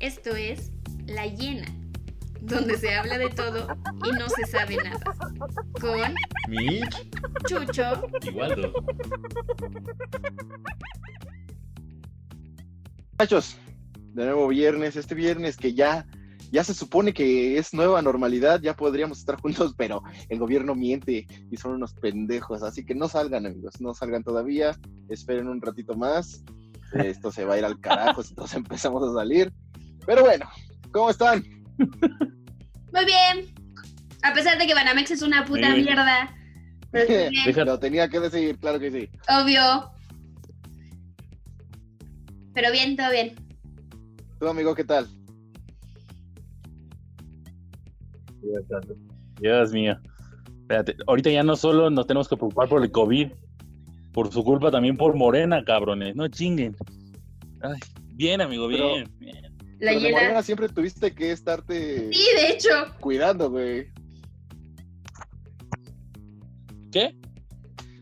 Esto es La Llena, donde se habla de todo y no se sabe nada. Con Mitch Chucho y Waldo. Muchachos, de nuevo viernes, este viernes que ya, ya se supone que es nueva normalidad, ya podríamos estar juntos, pero el gobierno miente y son unos pendejos, así que no salgan amigos, no salgan todavía, esperen un ratito más, esto se va a ir al carajo si todos empezamos a salir, pero bueno, ¿cómo están? Muy bien. A pesar de que Banamex es una puta Bien. mierda. Pero bien, Lo tenía que decir, claro que sí. obvio. Pero bien, todo bien. ¿Tú amigo qué tal? Dios mío. Espérate, ahorita ya no solo nos tenemos que preocupar por el COVID, por su culpa también por Morena, cabrones. No chinguen. Ay, bien, amigo, Pero- bien. La Pero de. Morena siempre tuviste que estarte Sí, de hecho. cuidando, güey. ¿Qué?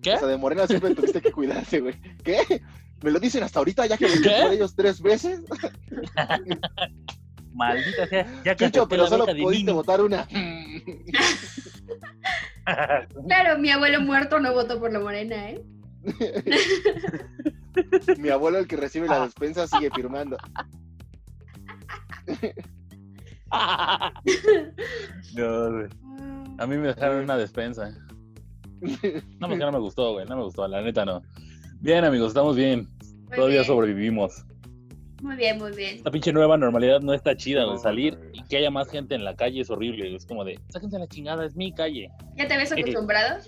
¿Qué? O sea, de Morena siempre tuviste que cuidarte, güey. ¿Qué? ¿Me lo dicen hasta ahorita ya que ¿Qué? por ellos tres veces? Maldita sea. Ya que acepté pero solo pudiste votar una. Claro, mi abuelo muerto no votó por la morena, ¿eh? Mi abuelo, el que recibe la despensa, sigue firmando. güey. A mí me dejaron una despensa. No, porque no me gustó, güey. No me gustó, la neta no. Bien, amigos, estamos bien. Muy Todavía bien, sobrevivimos. Muy bien, muy bien. Esta pinche nueva normalidad no está chida, güey. No, Salir y que haya más gente en la calle es horrible. Es como de, sáquense la chingada, es mi calle. ¿Ya te habías acostumbrado?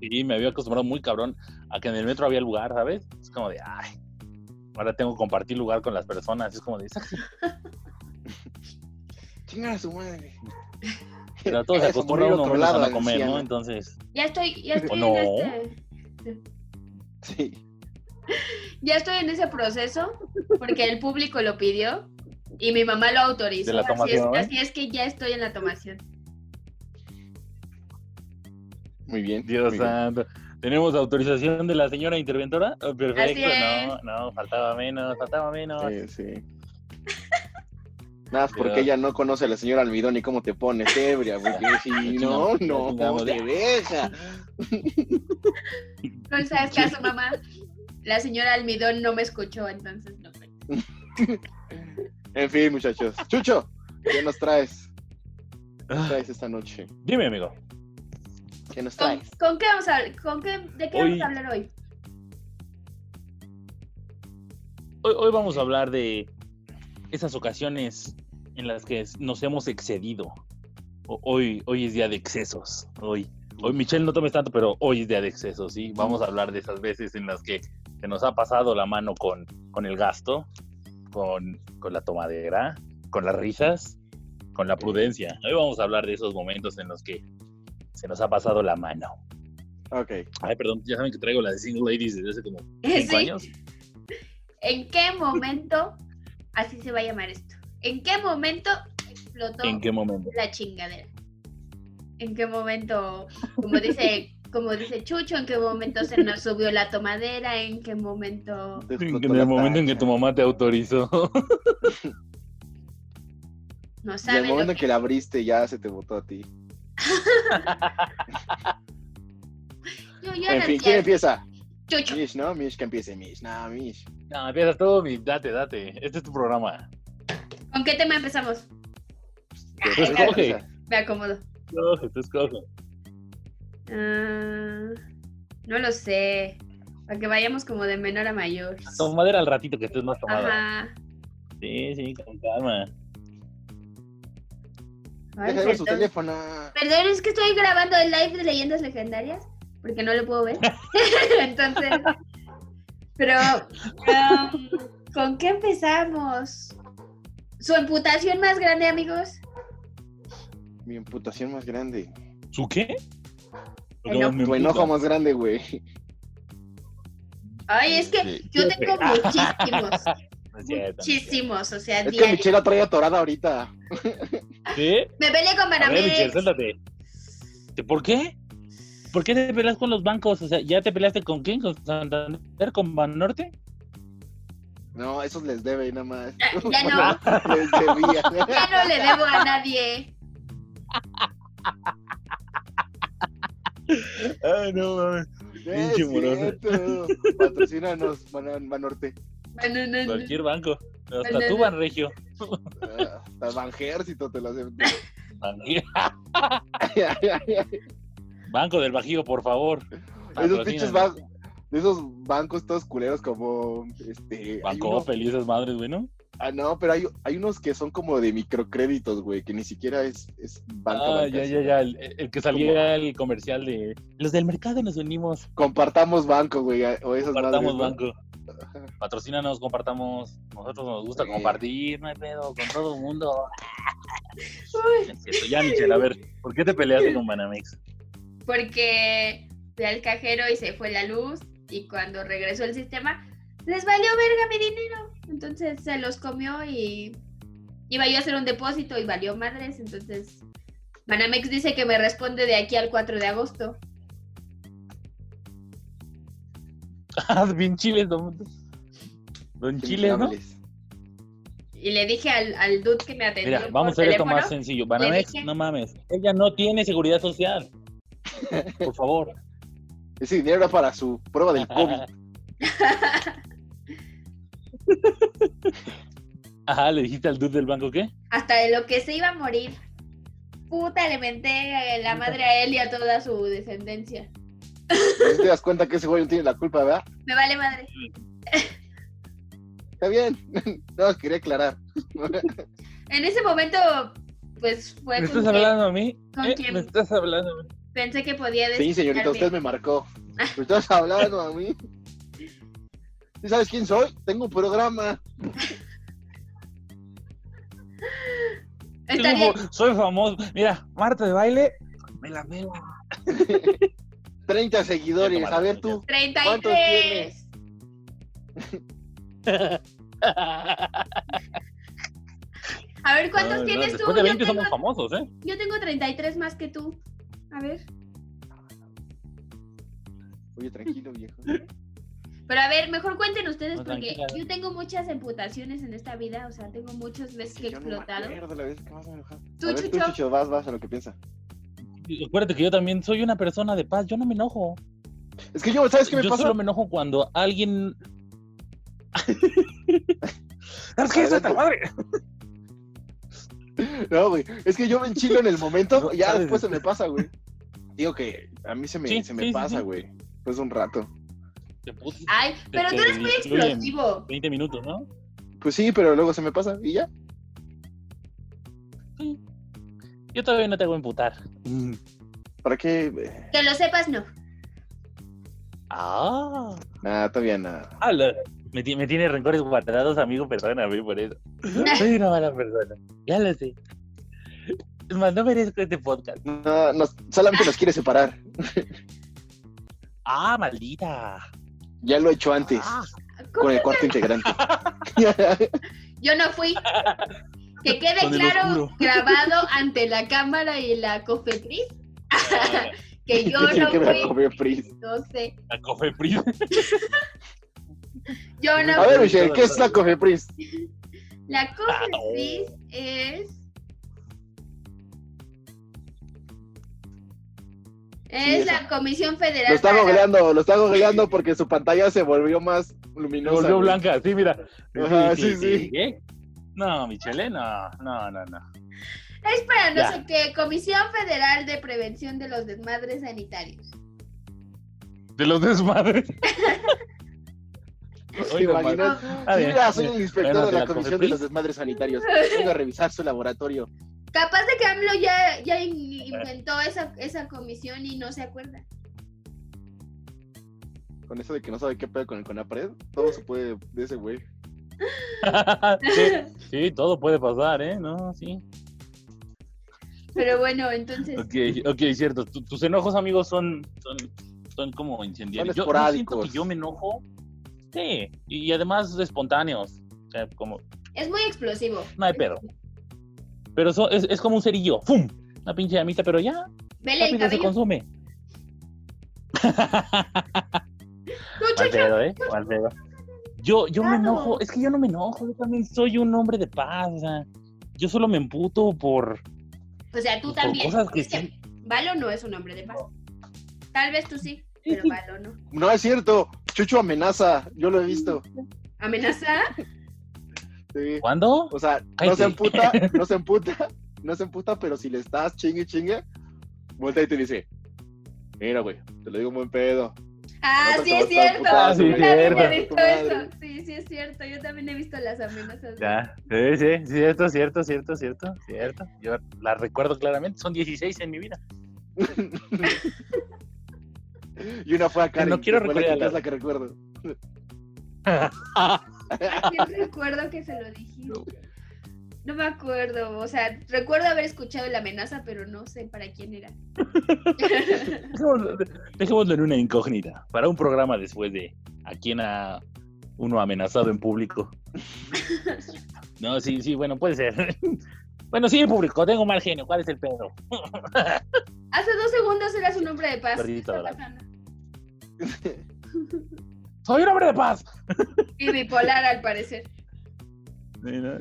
Y me había acostumbrado muy cabrón a que en el metro había lugar, ¿sabes? Es como de, ay, ahora tengo que compartir lugar con las personas. Es como de, sáquense. Chinga a su madre. Pero todos se acostumbran morir uno a lado, no comer, anciana. ¿no? Entonces, Ya estoy, ya estoy no? en este. Sí. Ya estoy en ese proceso porque el público lo pidió y mi mamá lo autorizó. De la así, es, ¿eh? así es que ya estoy en la tomación. Muy bien. Dios muy bien. ¿Tenemos autorización de la señora interventora? Oh, perfecto. No, no, faltaba menos, faltaba menos. Sí, sí. Nada, más porque Pero- ella no conoce a la señora Almidón y cómo te pones ebria, porque si no, no, te ya. deja. No le sabes caso, mamá. La señora Almidón no me escuchó, entonces no. En fin, muchachos. Chucho, ¿qué nos traes? ¿Qué traes esta noche? Dime, amigo. ¿Qué nos ¿Con, traes? con qué vamos a hablar? ¿Con qué, ¿De qué Hoy- vamos a hablar hoy? Hoy, hoy vamos a hablar de esas ocasiones en las que nos hemos excedido. O- Hoy, hoy es día de excesos. Hoy, hoy Michelle, no tomes tanto, pero hoy es día de excesos, ¿sí? Vamos a hablar de esas veces en las que se nos ha pasado la mano con, con el gasto, con, con la tomadera, con las risas, con la prudencia. Hoy vamos a hablar de esos momentos en los que se nos ha pasado la mano. Ok. Ay, perdón, ya saben que traigo la de Single Ladies desde hace como cinco Sí. años. ¿En qué momento, así se va a llamar esto, en qué momento explotó ¿En qué momento? la chingadera? ¿En qué momento, como dice, como dice Chucho, en qué momento se nos subió la tomadera? ¿En qué momento En el momento en que tu mamá te autorizó. no Y el saben momento en que... que la abriste ya se te botó a ti. Yo, yo En no fin, ¿quién empieza? Chucho, Mish, ¿no? Mish, que empiece Mish. No, Mish. No, empieza todo, mi, date, date. Este es tu programa. ¿con qué tema empezamos? Tú Pues Ay, escoge. Me acomodo. Escoge, tú escoge. Ah, no lo sé. Para que vayamos como de menor a mayor. Tomadera al ratito que estés más tomada. Ajá. Sí, sí, con calma. Ay, Deja de ver su perdón. teléfono. Perdón, es que estoy grabando el live de leyendas legendarias porque no lo puedo ver. Entonces, pero um, ¿con qué empezamos? Su emputación más grande, amigos. Mi imputación más grande. ¿Su qué? Enojo. Tu enojo más grande, güey. Ay, es que Sí. yo tengo muchísimos, Muchísimos, o sea, Es que. Michelle la trae atorada ahorita. ¿Sí? Me peleé con A ver, Michelle, Banamex. suéltate. ¿De ¿Por qué? ¿Por qué te peleas con los bancos? O sea, ¿ya te peleaste con quién? ¿Con Santander? ¿Con Banorte? No, esos les debe nada más. Ya, ya no, les debía. ya no le debo a nadie. Ay, no mames. Patrocínanos, Man- Banorte. Bueno, no, no. Cualquier banco. Hasta No, no, tú. Banregio. Ah, Hasta Banjército te lo acepto. Banco del Bajío, por favor. Esos pinches bancos, de esos bancos todos culeros como este. Banco uno- Opel y esas madres, güey, ¿no? ah, no, pero hay, hay unos que son como de microcréditos, güey, que ni siquiera es, es banca. Ah, banca, ya, ya, ya. El, el que salía el comercial de los del mercado nos unimos. Compartamos banco, güey, o esas Compartamos madres, ¿no? Patrocínanos, compartamos. Nosotros nos gusta Sí. compartir, no hay pedo, con todo el mundo. Ya, Michelle, a ver, ¿por qué te peleaste con Banamex? porque fui al cajero y se fue la luz y cuando regresó el sistema les valió verga mi dinero. Entonces se los comió y iba yo a hacer un depósito y valió madres. Entonces Banamex dice que me responde de aquí al 4 de agosto. Ah, bien chiles, don, don Qué Chiles, ¿no? Y le dije al, al dude que me atendió Mira, vamos a hacer esto más sencillo. Banamex, dije- no mames. Ella no tiene seguridad social. Por favor. Ese dinero era para su prueba del COVID. Ajá, le dijiste al dude del banco qué? hasta de lo que se iba a morir. Puta, le menté eh, la madre a él y a toda su descendencia. ¿No te das cuenta que ese güey no tiene la culpa, verdad? Me vale madre. Está bien. No, quería aclarar. En ese momento, pues fue ¿Me estás que hablando a mí? ¿Con ¿Eh? quién? ¿Me estás hablando a mí? pensé que podía Sí, señorita, usted me marcó. ¿Me estás hablando a mí? ¿Sí sabes quién soy? Tengo un programa. Está Tengo- bien. Soy famoso. Mira, Marta de baile, me la mela. 30 seguidores. A ver tú. 33. A ver, ¿cuántos No, no, tienes tú? Después de Yo 20 tengo, somos famosos, ¿eh? yo tengo 33 más que tú. A ver. Oye, tranquilo, viejo. Pero a ver, mejor cuenten ustedes No, porque yo tengo muchas emputaciones en esta vida. O sea, tengo muchas veces que he Yo explotado. Tú, ver, tú, Chucho. Chucho, vas, vas a lo que piensa. Y Acuérdate que yo también soy una persona de paz, yo no me enojo. Es que yo, ¿sabes qué me yo pasa? solo me enojo cuando alguien. ¿Sabes qué? ¡Suelta la madre! No, güey. Es que yo me enchilo en el momento, No, ya después se me pasa, güey. Digo que a mí se me, Sí, se me sí, pasa, sí. güey. Después de un rato. Te puse Ay, pero tú eres muy explosivo. 20 minutos, ¿no? Pues sí, pero luego se me pasa y ya. Yo todavía no te hago emputar. ¿Para qué? Que lo sepas, no. Ah. Nada, todavía nada. Ah, me tiene rencores guardados, amigo, perdóname por eso. Soy una mala persona. Ya lo sé. Es más, no merezco este podcast. No, nos- solamente nos quiere separar. Ah, maldita. Ya lo he hecho antes, Ah. con el cuarto integrante. Yo no fui. Que quede claro, grabado ante la cámara y la cofetriz, Ah, que yo no que fui. con mi Pris. No sé. La Cofepris. Yo no A ver. Michelle, ¿qué es la Cofepris? La Ah, cofetriz es. Es esa. la Comisión Federal. Lo está para la- googleando, lo está googleando porque su pantalla se volvió más luminosa. volvió güey. blanca, sí, mira. Ajá, sí, sí. ¿Qué? No, Michele, no, no, no, no. Es para no Ya. sé qué. Comisión Federal de Prevención de los Desmadres Sanitarios. De los desmadres. ¿Te Oiga, imaginas? Ah, mira, soy el inspector Bueno, de la la Comisión de los Desmadres Sanitarios. Vengo a revisar su laboratorio. Capaz de que AMLO ya, ya in- inventó esa, esa comisión y no se acuerda. Con eso de que no sabe qué pedo con el Conapred, todo se puede de ese güey. sí, sí, todo puede pasar, ¿eh? No, sí. Pero bueno, entonces. Ok, ok, cierto. Tu- tus enojos, amigos, son, son, son como incendiarios. Son Yo, yo siento que yo me enojo. Sí, y además espontáneos. O sea, como, Es muy explosivo. no hay pedo. Pero so- es, es como un cerillo. ¡Fum! Una pinche llamita, pero ya, Vele el rápido se cabello. consume. Pedo, ¿eh? Mal pedo. Yo, yo me enojo, es que yo no me enojo, yo también soy un hombre de paz, o sea, yo solo me emputo por, O sea, tú también. cosas que Es que sí. Valo no es un hombre de paz. Tal vez tú sí, pero. Valo no. No es cierto. Chucho amenaza. Yo lo he visto. ¿Amenaza? Sí. ¿Cuándo? O sea, no se emputa, no se emputa, no se emputa, pero si le estás chingue chingue, voltea y te dice, mira, güey, te lo digo muy pedo. Ah, No, sí es cierto. emputar, sí, Yo también cierto. he visto eso. Sí, sí es cierto. Yo también he visto las amenazas. Ya, sí, sí, cierto, cierto, cierto, cierto, cierto. Yo la recuerdo claramente, son 16 en mi vida. Y una fue a Karen, No quiero recordar la- es la que recuerdo. ¿A quién recuerdo que se lo dijiste? No me acuerdo. O sea, recuerdo haber escuchado la amenaza, pero no sé para quién era. Dejémoslo, dejémoslo en una incógnita, para un programa después de a quién ha uno amenazado en público. No, sí, sí, bueno, puede ser. Bueno, sí, en público, tengo mal genio, ¿cuál es el pedo? Hace dos segundos eras un hombre de paz. ¡Soy un hombre de paz! Y bipolar, al parecer.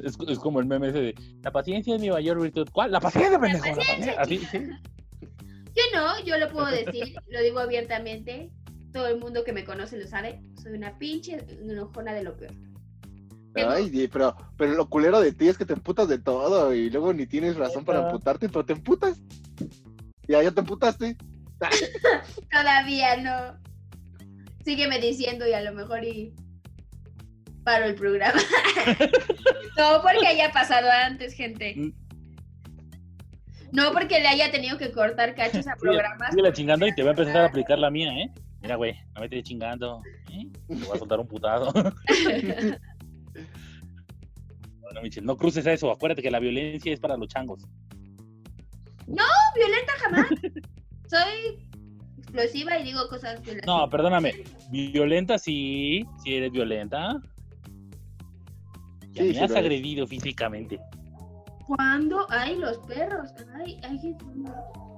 Es, es como el meme ese de la paciencia es mi mayor virtud. ¿Cuál? La paciencia, pendejo. La paciencia, paciencia. Así, sí. Yo no, yo lo puedo decir, lo digo abiertamente. Todo el mundo que me conoce lo sabe. Soy una pinche enojona de lo peor. Ay, pero, pero lo culero de ti es que te emputas de todo y luego ni tienes razón para emputarte, pero te emputas. Ya, ya te emputaste. Todavía no. Sígueme diciendo y a lo mejor y paro el programa. no porque haya pasado antes, gente. No porque le haya tenido que cortar cachos a programas. Síguela chingando y te va a empezar a aplicar la mía, ¿eh? Mira, güey, no me estés chingando. ¿eh? Te voy a soltar un putado. Bueno, Michelle, no cruces eso. Acuérdate que la violencia es para los changos. violenta jamás. Soy explosiva y digo cosas violentas. No, perdóname. Violenta sí, sí eres violenta. Sí, sí has agredido físicamente. ¿Cuándo? Ay, los perros. Ay, ay,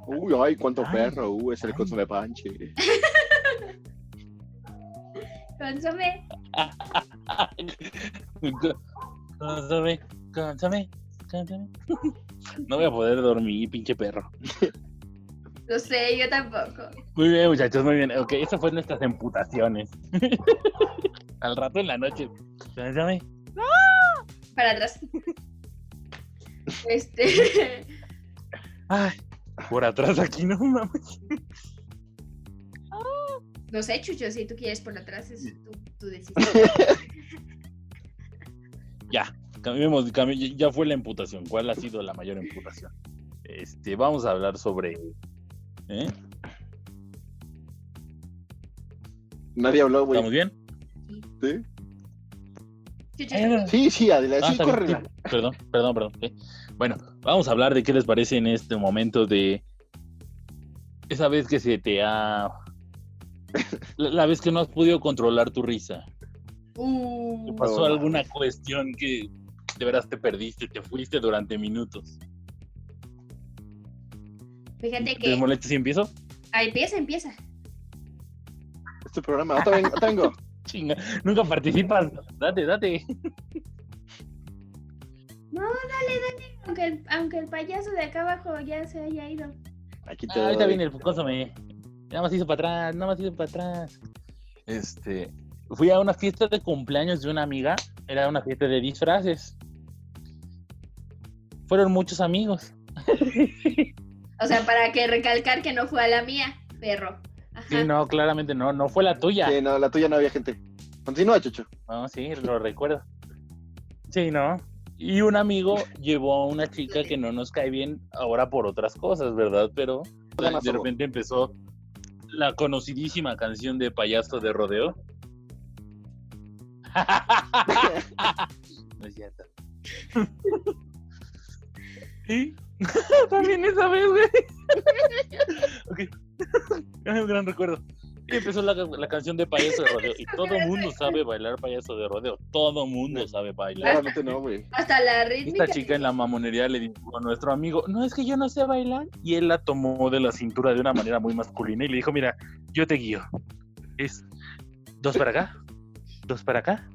Uy, ay, cuánto Ay. perro. Uh, es el Ay. consume panche. consome. Cánsame, cánsame, cánsame. No voy a poder dormir, pinche perro. Lo sé, yo tampoco. Muy bien, muchachos, muy bien. Ok, esas fueron nuestras emputaciones. Al rato en la noche. Cánsame. Para atrás. Este. Ay, por atrás aquí no mames. No sé, Chucho, si tú quieres por atrás, es tu, tu decisión. Ya, cambiemos, cambi- ya fue la emputación. ¿Cuál ha sido la mayor emputación? Este, vamos a hablar sobre. ¿eh? Nadie habló, güey. ¿Estamos bien? ¿Sí? Sí, sí, adelante. Ah, sí, sí. Perdón, perdón, perdón. Bueno, vamos a hablar de qué les parece en este momento de esa vez que se te ha... La, la vez que no has podido controlar tu risa. Uh, ¿Te pasó No. alguna cuestión que de veras te perdiste, te fuiste durante minutos? fíjate ¿Te que. molesta si empiezo? Ah, empieza, empieza. Este programa, otra vez, otra vengo. Chinga, nunca participas. Date, date. No, dale, dale. Aunque el, aunque el payaso de acá abajo ya se haya ido. Aquí te Ah, ahorita viene el consome. Nada más hizo para atrás, nada más hizo para atrás. Este, fui a una fiesta de cumpleaños de una amiga. Era una fiesta de disfraces. Fueron muchos amigos. O sea, para que recalcar que no fue a la mía, perro. Sí, no, claramente no, no fue la tuya. Sí, no, la tuya no había gente. Continúa, Chucho. No, sí, lo recuerdo. Sí, no. Y un amigo llevó a una chica que no nos cae bien ahora por otras cosas, ¿verdad? Pero de repente empezó la conocidísima canción de Payaso de Rodeo. no es cierto. ¿Sí? También esa vez, güey. ok. Es un gran recuerdo. Y empezó la, la canción de Payaso de Rodeo. Y todo el mundo sabe bailar Payaso de Rodeo. Todo el mundo sabe bailar. Claramente no, güey. Hasta la rítmica. Esta chica en la mamonería le dijo a nuestro amigo, no es que yo no sé bailar. Y él la tomó de la cintura de una manera muy masculina y le dijo, mira, yo te guío. Es dos para acá, dos para acá,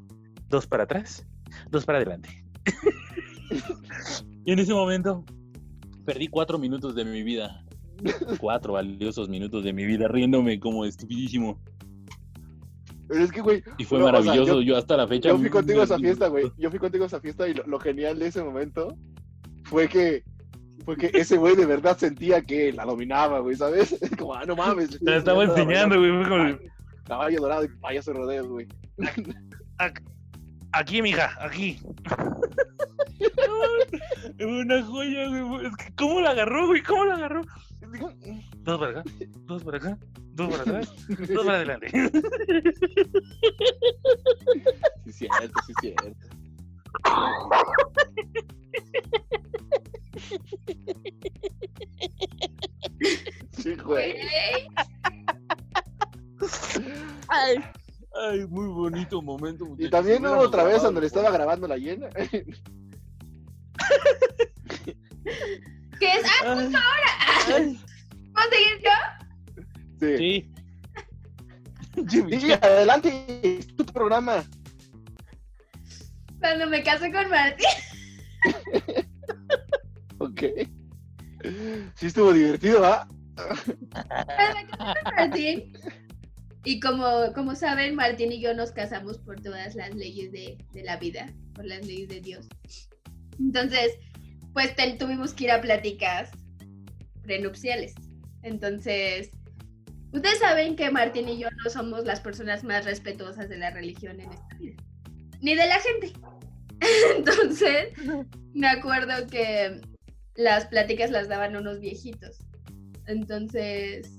dos para atrás, dos para adelante. y en ese momento perdí cuatro minutos de mi vida. Cuatro valiosos minutos de mi vida riéndome como estupidísimo. Pero es que, güey, Y fue No, o sea, maravilloso. yo- yo, hasta la fecha. yo fui contigo a esa fiesta, güey. Yo fui contigo a esa fiesta y lo, lo genial de ese momento fue que fue que ese güey de verdad sentía que la dominaba, güey, ¿sabes? Como, ah, no mames. Te la estaba enseñando, güey. Como, bailar Caballo dorado y payaso rodeos, güey. Aquí, mija, aquí. Una joya, güey. Es que, ¿cómo la agarró, güey? ¿Cómo la agarró? Digo, Dos para acá, dos para acá, dos para atrás, dos para adelante. Sí, cierto, sí, cierto. Sí, güey. Ay, ay, muy bonito momento. Y también hubo otra vez donde le estaba grabando la llena. ¿Qué es? Ah, adelante, es tu programa. Cuando me casé con Martín. Ok. Sí estuvo divertido, ¿ah? Cuando me casé con Martín. Y como, como saben, Martín y yo nos casamos por todas las leyes de, de la vida, por las leyes de Dios. Entonces, pues ten- tuvimos que ir a pláticas prenupciales. Entonces, ustedes saben que Martín y yo no somos las personas más respetuosas de la religión en esta vida, ni de la gente. Entonces, me acuerdo que las pláticas las daban unos viejitos. Entonces,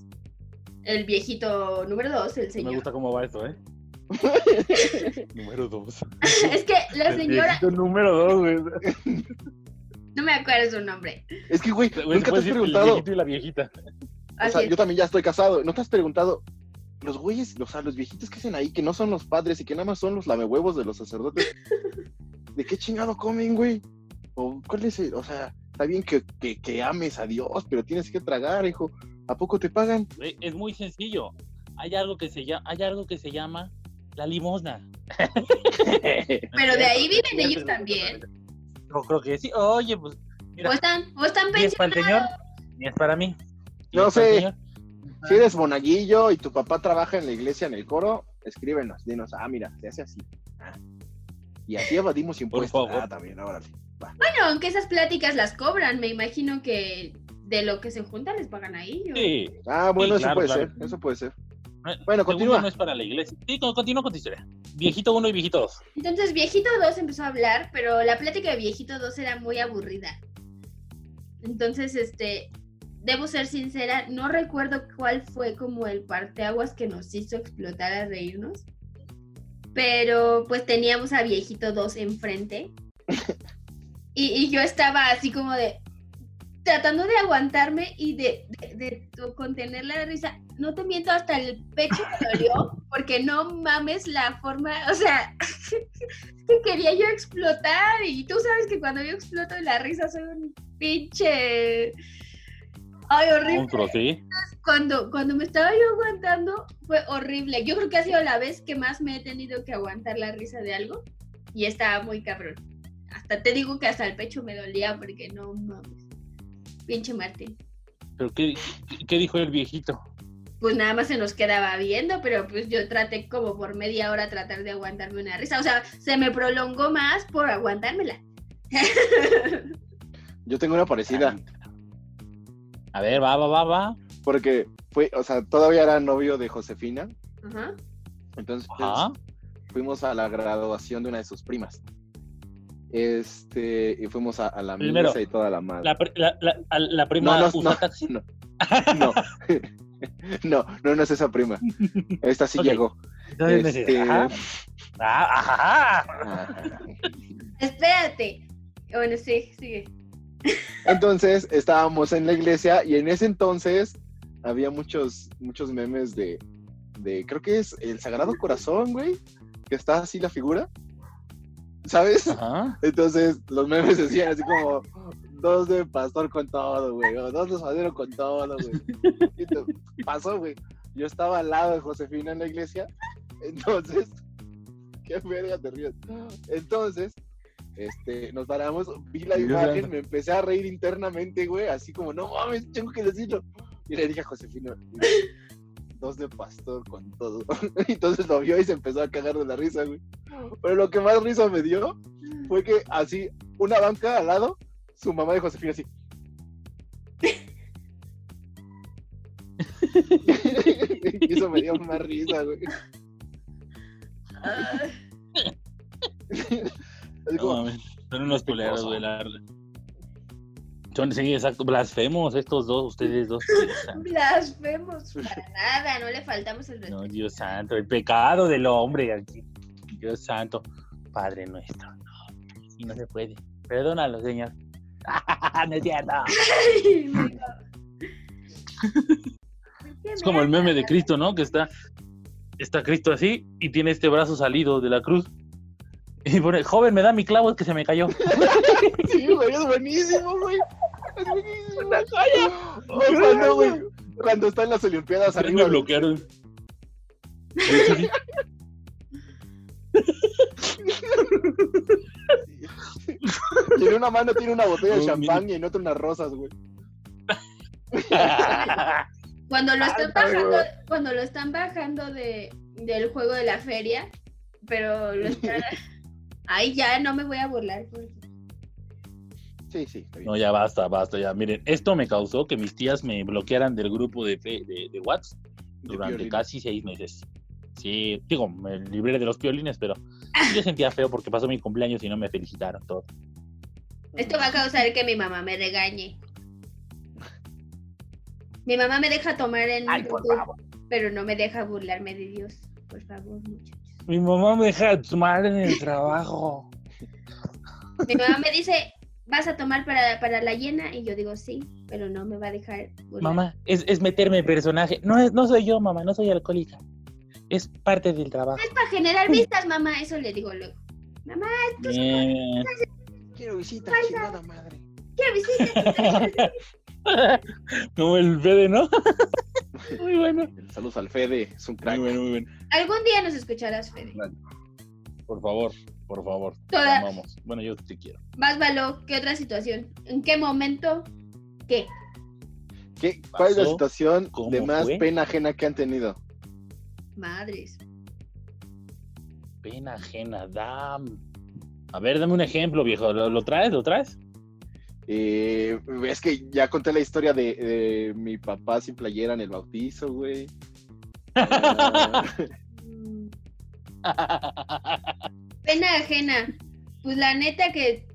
el viejito número dos, el Me señor. gusta cómo va esto, ¿eh? Número dos. Es que la El señora, viejito Número dos, güey. no me acuerdo su nombre. Es que, güey, nunca te has decir El preguntado. viejito y la viejita. O Así sea, es. yo también ya estoy casado. ¿No te has preguntado? Los güeyes, o sea, los viejitos que hacen ahí, que no son los padres y que nada más son los lamehuevos de los sacerdotes. ¿De qué chingado comen, güey? ¿O cuál es el- O sea, está bien que, que, que ames a Dios, pero tienes que tragar, hijo. ¿A poco te pagan? Es muy sencillo. Hay algo que se llama, hay algo que se llama la limosna. Pero de ahí viven ellos también. No creo que sí. Oye, pues, mira, O están, o están ni es para el señor, ni es para mí. No sé. Si eres monaguillo y tu papá trabaja en la iglesia, en el coro, escríbenos, dinos, ah, mira, se hace así. Ah. Y así evadimos impuestos. favor. Ah, también, órale. Bueno, aunque esas pláticas las cobran, me imagino que de lo que se junta les pagan a ellos. Sí. Ah, bueno, Sí, eso claro, puede claro. ser, eso puede ser. No- Bueno, continúa. No es para la iglesia. Sí, con- continúa con tu historia. Viejito uno y viejito dos. Entonces Viejito 2 empezó a hablar, pero la plática de Viejito 2 era muy aburrida. Entonces, este, debo ser sincera, no recuerdo cuál fue como el parteaguas que nos hizo explotar a reírnos. Pero pues teníamos a Viejito 2 enfrente. Y, y yo estaba así como de tratando de aguantarme y de, de- de contener la risa. No te miento, hasta el pecho me dolió, porque no mames la forma, o sea, que quería yo explotar y tú sabes que cuando yo exploto de la risa soy un pinche... Ay, horrible. Monstruo, sí. Cuando, cuando me estaba yo aguantando fue horrible. Yo creo que ha sido la vez que más me he tenido que aguantar la risa de algo y estaba muy cabrón. Hasta te digo que hasta el pecho me dolía porque no mames. Pinche Martín. Pero ¿qué, qué- qué dijo el viejito? Pues nada más se nos quedaba viendo, pero pues yo traté como por media hora tratar de aguantarme una risa. O sea, se me prolongó más por aguantármela. Yo tengo una parecida, A ver, va, va, va, va. porque fue, o sea, todavía era novio de Josefina, Ajá. entonces Ajá. fuimos a la graduación de una de sus primas. Este, y fuimos a, a la Primero, misa y toda la madre. La, la, la, la prima No, no, usó no. taxi. No. No. no, no, no es esa prima. Esta sí Ok. llegó. Entonces, Este, ajá. Ah, ajá. ah. Espérate. Bueno, sí, sigue. Entonces estábamos en la iglesia y en ese entonces había muchos, muchos memes de, de, creo que es el Sagrado Corazón, güey, que está así la figura, ¿sabes? Ajá. Entonces los memes decían así como, dos de pastor con todo, güey, o dos de suadero con todo, güey. Y pasó, güey. Yo estaba al lado de Josefina en la iglesia, entonces, qué verga te ríes. Entonces, este, nos paramos, vi la imagen, me empecé a reír internamente, güey, así como, no mames, tengo que decirlo. Y le dije a Josefina, dos de pastor con todo. Entonces lo vio y se empezó a cagar de la risa, güey. Pero lo que más risa me dio fue que así, una banca al lado, su mamá de Josefina así. y eso me dio más risa, güey. Es No como, mames, son unos culeros, güey. Son, sí, exacto, blasfemos estos dos, ustedes dos. Dios santo. Blasfemos. Para nada, no le faltamos el respeto. No, Dios santo, el pecado del hombre aquí. Dios santo, Padre nuestro. No, así no se puede. Perdónalo, Señor. no es cierto. No. ¿Por qué Es como el meme de? Cristo, ¿no? Que está, está Cristo así y tiene este brazo salido de la cruz. Y pone, joven, me da mi clavo, es que se me cayó. sí, güey, es buenísimo, güey. Es buenísimo. O cuando, güey, cuando está en las Olimpiadas Me arriba. güey. bloquearon. Sí. Y en una mano tiene una botella de Oh, champán y en otra unas rosas, güey. Cuando lo están bajando, cuando lo están bajando de, del juego de la feria, pero lo están... Ay, ya no me voy a burlar. porque- Sí, sí, está bien. No, ya basta, basta, ya. Miren, esto me causó que mis tías me bloquearan del grupo de, fe- de, de WhatsApp durante casi seis meses. Sí, digo, me libré de los violines, pero yo sentía feo porque pasó mi cumpleaños y no me felicitaron todo. Esto va a causar que mi mamá me regañe. Mi mamá me deja tomar en Ay, por YouTube, favor. pero no me deja burlarme de Dios. Por favor, muchachos. Mi mamá me deja tomar en el trabajo. Mi mamá me dice, ¿vas a tomar para, para la llena? Y yo digo, sí, pero no me va a dejar burlar. Mamá, es, es meterme en personaje. No, es, no soy yo, mamá, no soy alcohólica. Es parte del trabajo. Es para generar vistas, mamá. Eso le digo luego. Mamá, Bien. Quiero visita, chingada madre. quiero visita. Como el Fede, ¿no? Muy bueno. Saludos al Fede, es un Muy crack. bueno, muy bueno. Algún día nos escucharás, Fede. Por favor, por favor. te Toda- amamos. Bueno, yo sí quiero. Más való que otra situación. ¿En qué momento? ¿Qué? ¿Qué, ¿Cuál es la situación ¿Cómo de más fue? pena ajena que han tenido? Madres. Pena ajena, dam. A ver, dame un ejemplo, viejo. ¿Lo, lo traes? ¿Lo traes? Eh, es que ya conté la historia de, de mi papá sin playera en el bautizo, güey. Pena ajena. Pues la neta que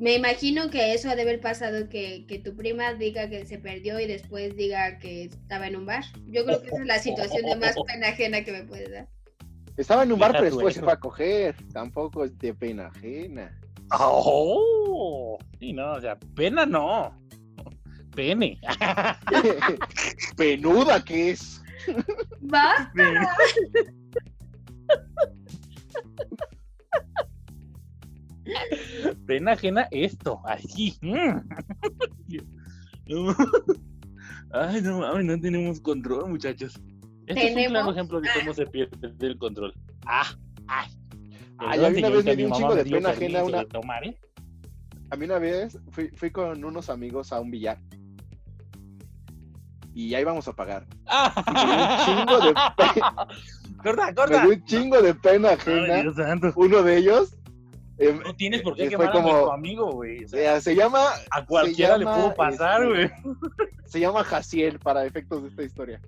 me imagino que eso ha de haber pasado, que, que tu prima diga que se perdió y después diga que estaba en un bar. Yo creo que esa es la situación de más pena ajena que me puede dar. Estaba en un bar, pero después se fue a coger. Tampoco es de pena ajena. ¡Oh! Sí, no, o sea, pena no. Pene. Penuda que es. ¿Va? Pena ajena esto. Así. No. Ay, no mames, no tenemos control, muchachos. Este es un claro ¿Tenemos? ejemplo de cómo se pierde el control. Ah, ay. Ay, a mí una vez me dio un chingo de pena ajena una- de tomar, ¿eh? A mí una vez fui, fui con unos amigos a un billar. Y ahí vamos a pagar. Ah. Un chingo de pena. Corta, Me corta. dio un chingo de pena ajena. Uno de ellos eh, No tienes por qué eh, quemar fue a como. amigo, güey. O sea, eh, se llama a cualquiera le pudo pasar, este, güey. se llama Jaciel para efectos de esta historia.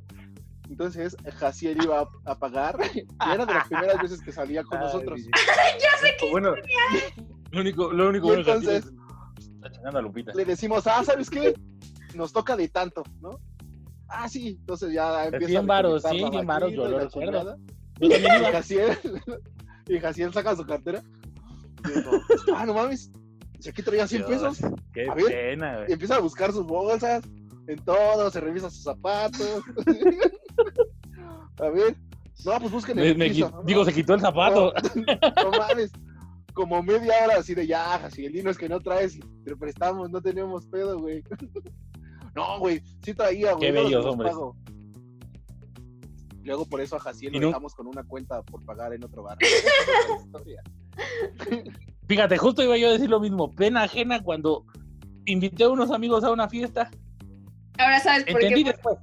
Entonces, Jaciel iba a, a pagar y era de las primeras veces que salía con Ay, nosotros. sí. Bueno, lo único, lo único Y bueno que entonces- tienes- Está chingando a Lupita. Le decimos, ah, ¿sabes qué? Nos toca de tanto, ¿no? Ah, sí, entonces ya empieza 100 a varos, sí, la 100 varos, yo y lo recuerdo. chingada. Yo también Y. Jaciel, y Jaciel saca su cartera. Y digo, ah, no mames, si aquí traía 100 pesos. Qué A ver. pena, Y güey. empieza a buscar sus bolsas, en todo, se revisa sus zapatos. a ver, no, pues busquen el me piso. qui- ¿no? Digo, se quitó el zapato. No mames. Como media hora así de ya, Jacielino, es que no traes, te prestamos, no tenemos pedo, güey. No, güey, sí traía, güey. Qué bellos pago. Luego por eso a Jaciel ¿Y lo no? dejamos con una cuenta por pagar en otro bar. Historia. Fíjate, justo iba yo a decir lo mismo. Pena ajena cuando invité a unos amigos a una fiesta. Ahora sabes por Entendí qué. después.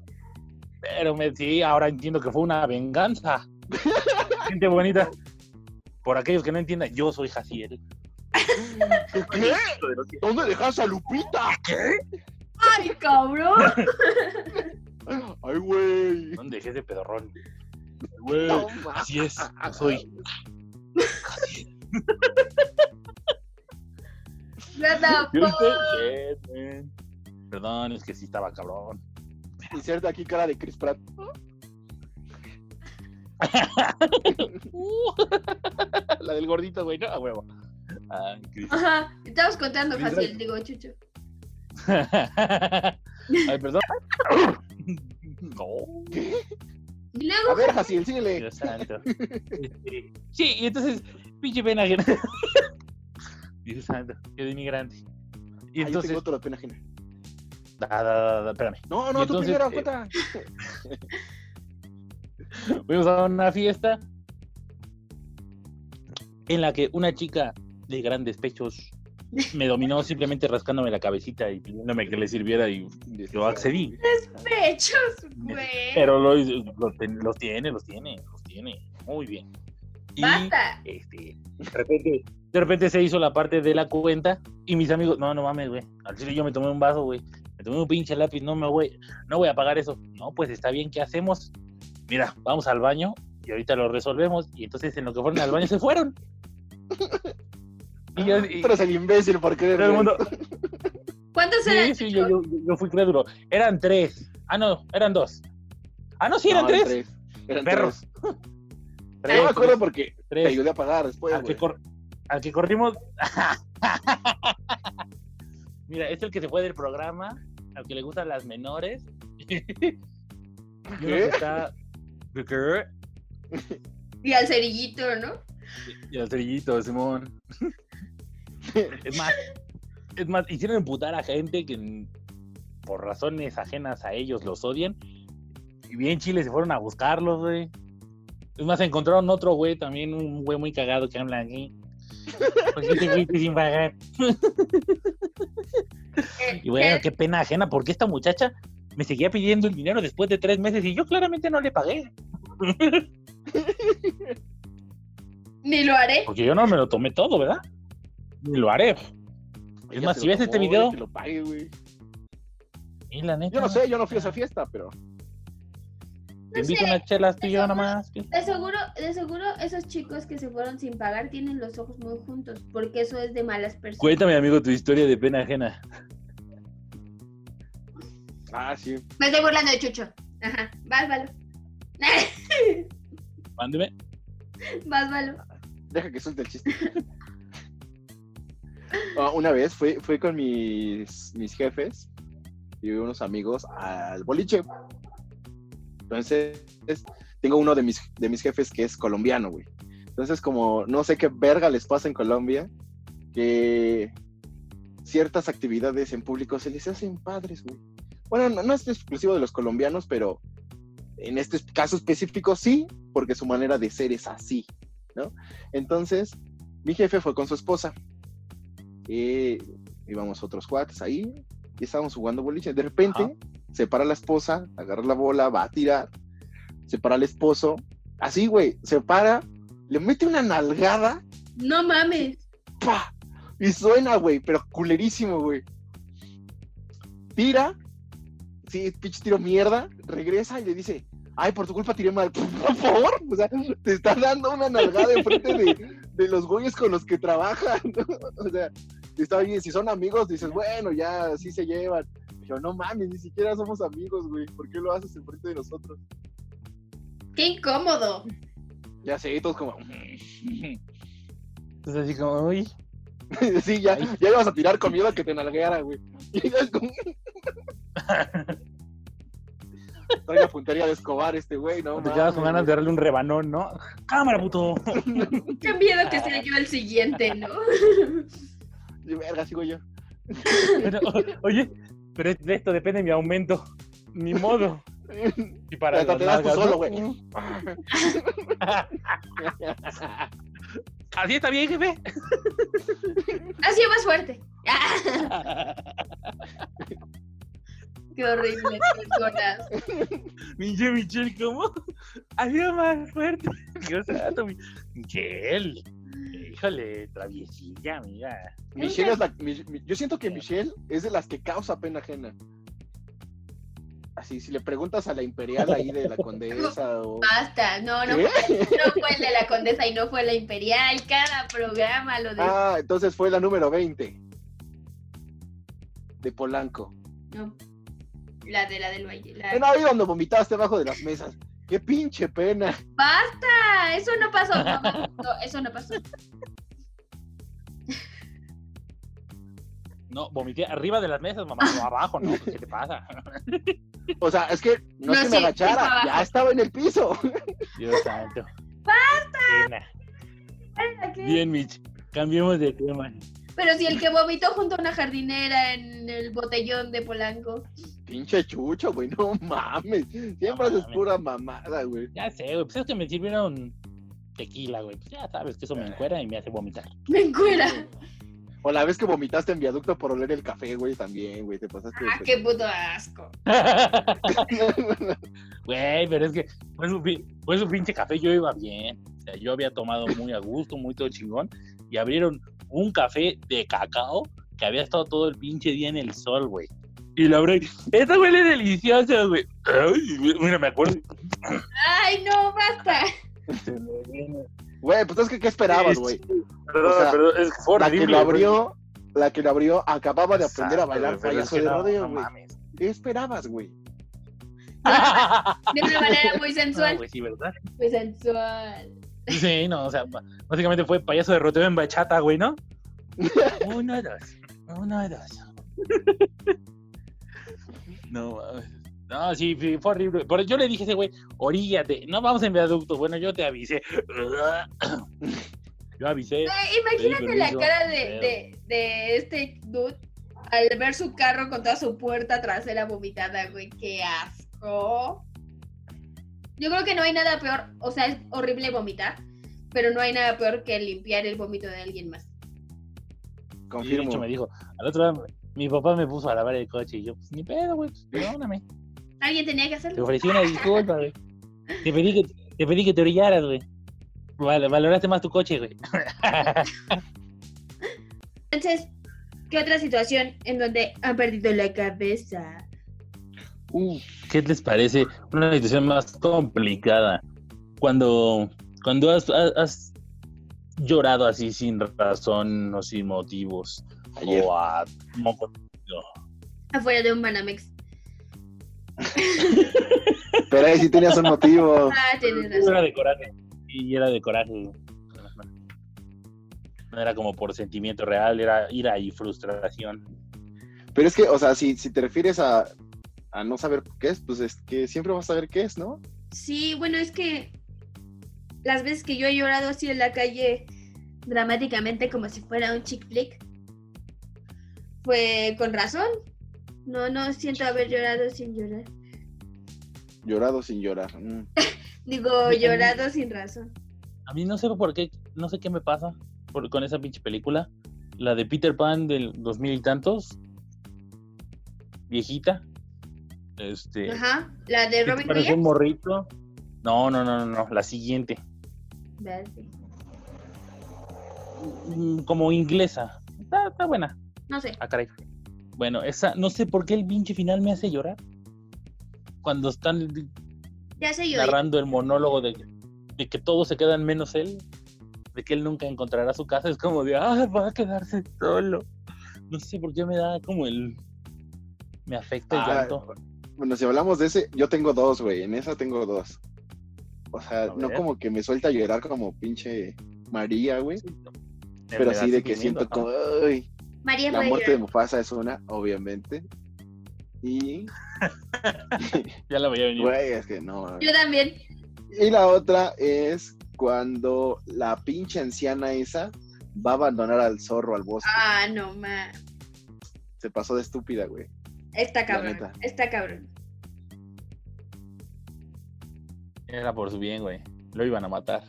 Pero me, sí, ahora entiendo que fue una venganza. Gente bonita. Por aquellos que no entiendan, yo soy Jaciel. ¿Qué? ¿Dónde dejas a Lupita? ¡Ay, cabrón! Ay, güey. ¿Dónde dejé ese pedorrón? Güey, No, así es, yo soy. Shit, man. Perdón, es que sí estaba cabrón. Inserta aquí cara de Chris Pratt. La del gordito, güey, no, a huevo. Ay, Cris. Ajá, estamos contando Chris fácil, digo, chucho. Ay, perdón. No, Y A luego, ver, Jaciel, síguele. Dios santo. Sí, y entonces, pinche pena ajena. Dios santo, yo de inmigrante. Y Ah, yo entonces, tengo otra pena ajena. Da, da, da, da, espérame. No, no, tú primero, eh, cuenta. Fuimos a una fiesta en la que una chica de grandes pechos me dominó simplemente rascándome la cabecita y pidiéndome que le sirviera y yo accedí. pechos, güey. Pero lo- lo los tiene, los tiene, los tiene. Muy bien. Y Basta. este, de repente, de repente se hizo la parte de la cuenta y mis amigos, no, no mames, güey. Al chile yo me tomé un vaso, güey. Me tomé un pinche lápiz, no me voy, no voy a pagar eso. No, pues está bien, ¿qué hacemos? Mira, vamos al baño y ahorita lo resolvemos. Y entonces en lo que fueron al baño se fueron. Y yo, y- Tú eres el imbécil por querer. todo el mundo, ¿Cuántos eran? sí, sí, yo, yo, yo fui crédulo. Eran tres. Ah, no, eran dos. Ah, no, sí, eran No, tres. Eran Perros. tres. Tres, No me acuerdo porque tres. te ayudé a pagar después. al, que güey. cor- al que corrimos. Mira, es el que se fue del programa, al que le gustan las menores. y uno que ¿Qué? está. ¿Qué? Y al cerillito, ¿no? Y al cerillito, Simón. es más, es más, hicieron emputar a gente que por razones ajenas a ellos los odian. Y bien Chile se fueron a buscarlos, güey. Es más, encontraron otro güey también, un güey muy cagado que habla aquí. Pues yo te fuiste sin pagar. Y bueno, qué pena ajena, porque esta muchacha me seguía pidiendo el dinero después de tres meses y yo claramente no le pagué. Ni lo haré. Porque yo no me lo tomé todo, ¿verdad? Ni lo haré. Es más, si ves este video, que lo pague, güey. y la neta, Yo no sé, yo no fui a esa fiesta, pero. Te invito a unas chelas tú y yo eso- nomás. De seguro, de seguro esos chicos que se fueron sin pagar tienen los ojos muy juntos, porque eso es de malas personas. Cuéntame, amigo, tu historia de pena ajena. Ah, sí. Me estoy burlando de Chucho. Ajá, vas, Valo. Mándeme. vas, Valo. Deja que suelte el chiste. Ah, una vez fui, fui con mis, mis jefes y unos amigos al boliche. Entonces, tengo uno de mis, de mis jefes que es colombiano, güey. Entonces, como no sé qué verga les pasa en Colombia, que ciertas actividades en público se les hacen padres, güey. Bueno, no, no es exclusivo de los colombianos, pero en este caso específico sí, porque su manera de ser es así, ¿no? Entonces, mi jefe fue con su esposa. Y íbamos otros cuates ahí y estábamos jugando boliche. De repente. Se para la esposa, agarra la bola, va a tirar, se para el esposo, así, güey, se para, le mete una nalgada, No mames. ¡pa! Y suena, güey, pero culerísimo, güey. Tira, sí, pinche tiro mierda, regresa y le dice, ay, por tu culpa tiré mal, por favor, o sea, te está dando una nalgada enfrente de, de los güeyes con los que trabajan, o sea, está bien, si son amigos, dices, bueno, ya, así se llevan, no mames, ni siquiera somos amigos, güey, ¿por qué lo haces enfrente de nosotros? Qué incómodo. Ya sé, y todos como, Entonces así como, uy, sí, ya, Ay. ya ibas a tirar con miedo a que te nalgueara, güey. Y ya es como... Trae la puntería de Escobar este güey, ¿no? te quedas con ganas de darle un rebanón, ¿no? ¡Cámara, puto! Qué miedo que sea yo el siguiente, ¿no? De verga, sigo yo. Pero, o- oye, pero de esto depende mi aumento. Ni modo. Y para Hasta te das tú solo, ¿no? güey. Así está bien, jefe. Ha sido más fuerte. Qué horrible personas. Pinche Michelle, ¿cómo? Había más fuerte. Dios santo, mi- Michelle. Híjole, traviesilla, mira. Michelle es la. mi- mi- yo siento que Michelle es de las que causa pena ajena. Así, si le preguntas a la imperial ahí de la condesa o. Basta, no, no, ¿Qué? no fue el de la condesa y no fue la imperial. Cada programa lo de. Ah, entonces fue la número 20. De Polanco. No. La de la del valle. la- Ven ahí donde vomitaste abajo de las mesas. Qué pinche pena. ¡Basta! Eso no pasó. mamá. No, eso no pasó. No, vomité arriba de las mesas, mamá, no abajo, ¿no? ¿Qué te pasa? O sea, es que no, No, sí, me agachara, ya estaba en el piso. Dios santo. ¡Basta! Bien, Mitch. Cambiemos de tema. Pero si el que vomitó junto a una jardinera en el botellón de Polanco. Pinche chucho, güey, no mames. Siempre No haces mames. pura mamada, güey. Ya sé, güey. Pues es que me sirvieron tequila, güey. Pues ya sabes que eso me encuera y me hace vomitar. Me encuera. O la vez que vomitaste en viaducto por oler el café, güey, también, güey, te pasaste. Ah, qué puto asco. Güey, pero es que fue su, fue su pinche café, yo iba bien. Sea, yo había tomado muy a gusto, muy todo chingón. Y abrieron un café de cacao que había estado todo el pinche día en el sol, güey. Y lo abrí. Esta huele deliciosa, güey. Ay, mira, me acuerdo. Ay, no, basta. Güey, pues es que, ¿qué esperabas, güey? Perdón, O sea, perdón, es que fue La que lo abrió, la que lo abrió, acababa de aprender a bailar payaso de no, rodeo, no güey. mames. ¿Qué esperabas, güey? De una manera muy No, sensual. güey, sí, ¿verdad? Muy sensual. Sí, no, o sea, básicamente fue payaso de roteo en bachata, güey, ¿no? Uno, dos, uno, dos. No, no, sí, fue horrible. Pero yo le dije a ese güey, oríllate, no vamos en viaducto. Bueno, yo te avisé. Yo avisé. Eh, imagínate la cara de, de, de este dude al ver su carro con toda su puerta trasera vomitada, güey. Qué asco. Yo creo que no hay nada peor, o sea, es horrible vomitar, pero no hay nada peor que limpiar el vómito de alguien más. Y de Confirmo. hecho me dijo, al otro día mi papá me puso a lavar el coche y yo, pues ni pedo, güey, pues, perdóname. Alguien tenía que Te hacerlo. ofrecí una disculpa, güey. Te pedí que te, pedí que te orillaras, güey. Vale, valoraste más tu coche, güey. Entonces, ¿qué otra situación en donde han perdido la cabeza? Uh, ¿Qué les parece una situación más complicada? Cuando, cuando has, has- has llorado así sin razón o sin motivos. ayer. O a moco- Afuera de un Banamex. Pero ahí sí tenías un motivo. Ah, tienes razón. Era de coraje. Y era de coraje. No era como por sentimiento real, era ira y frustración. Pero es que, o sea, si, si te refieres a, a no saber qué es, pues es que siempre vas a saber qué es, ¿no? Sí, bueno, es que las veces que yo he llorado así en la calle dramáticamente como si fuera un chick flick, fue con razón. No, no siento haber llorado sin llorar. Llorado sin llorar. Mm. Digo, llorado sin razón. A mí no sé por qué, no sé qué me pasa por- con esa pinche película. La de Peter Pan del dos mil y tantos. Viejita. Este. Ajá, la de que Robin parece un Williams. morrito. No, no, no, no, no, la siguiente. Verde. Mm, Como inglesa. Está, está buena. No sé. Ah, caray. Bueno, esa, no sé por qué el pinche final me hace llorar. Cuando están Ya sé yo. narrando el monólogo de, de que todos se quedan menos él, de que él nunca encontrará su casa, es como de, ah, va a quedarse solo. No sé por qué me da como el... Me afecta el Ah, llanto. Bueno, si hablamos de ese, yo tengo dos, güey. En esa tengo dos. O sea, no como que me suelta a llorar como pinche María, güey. Pero da sí de que siento como, ay, María la muerte de. Mufasa es una, obviamente. Y, Ya la voy a venir. güey, es que no. Yo también. Y la otra es cuando la pinche anciana esa va a abandonar al zorro al bosque. Ah, no, ma. Se pasó de estúpida, güey. Está cabrón. Está cabrón. Era por su bien, güey. Lo iban a matar.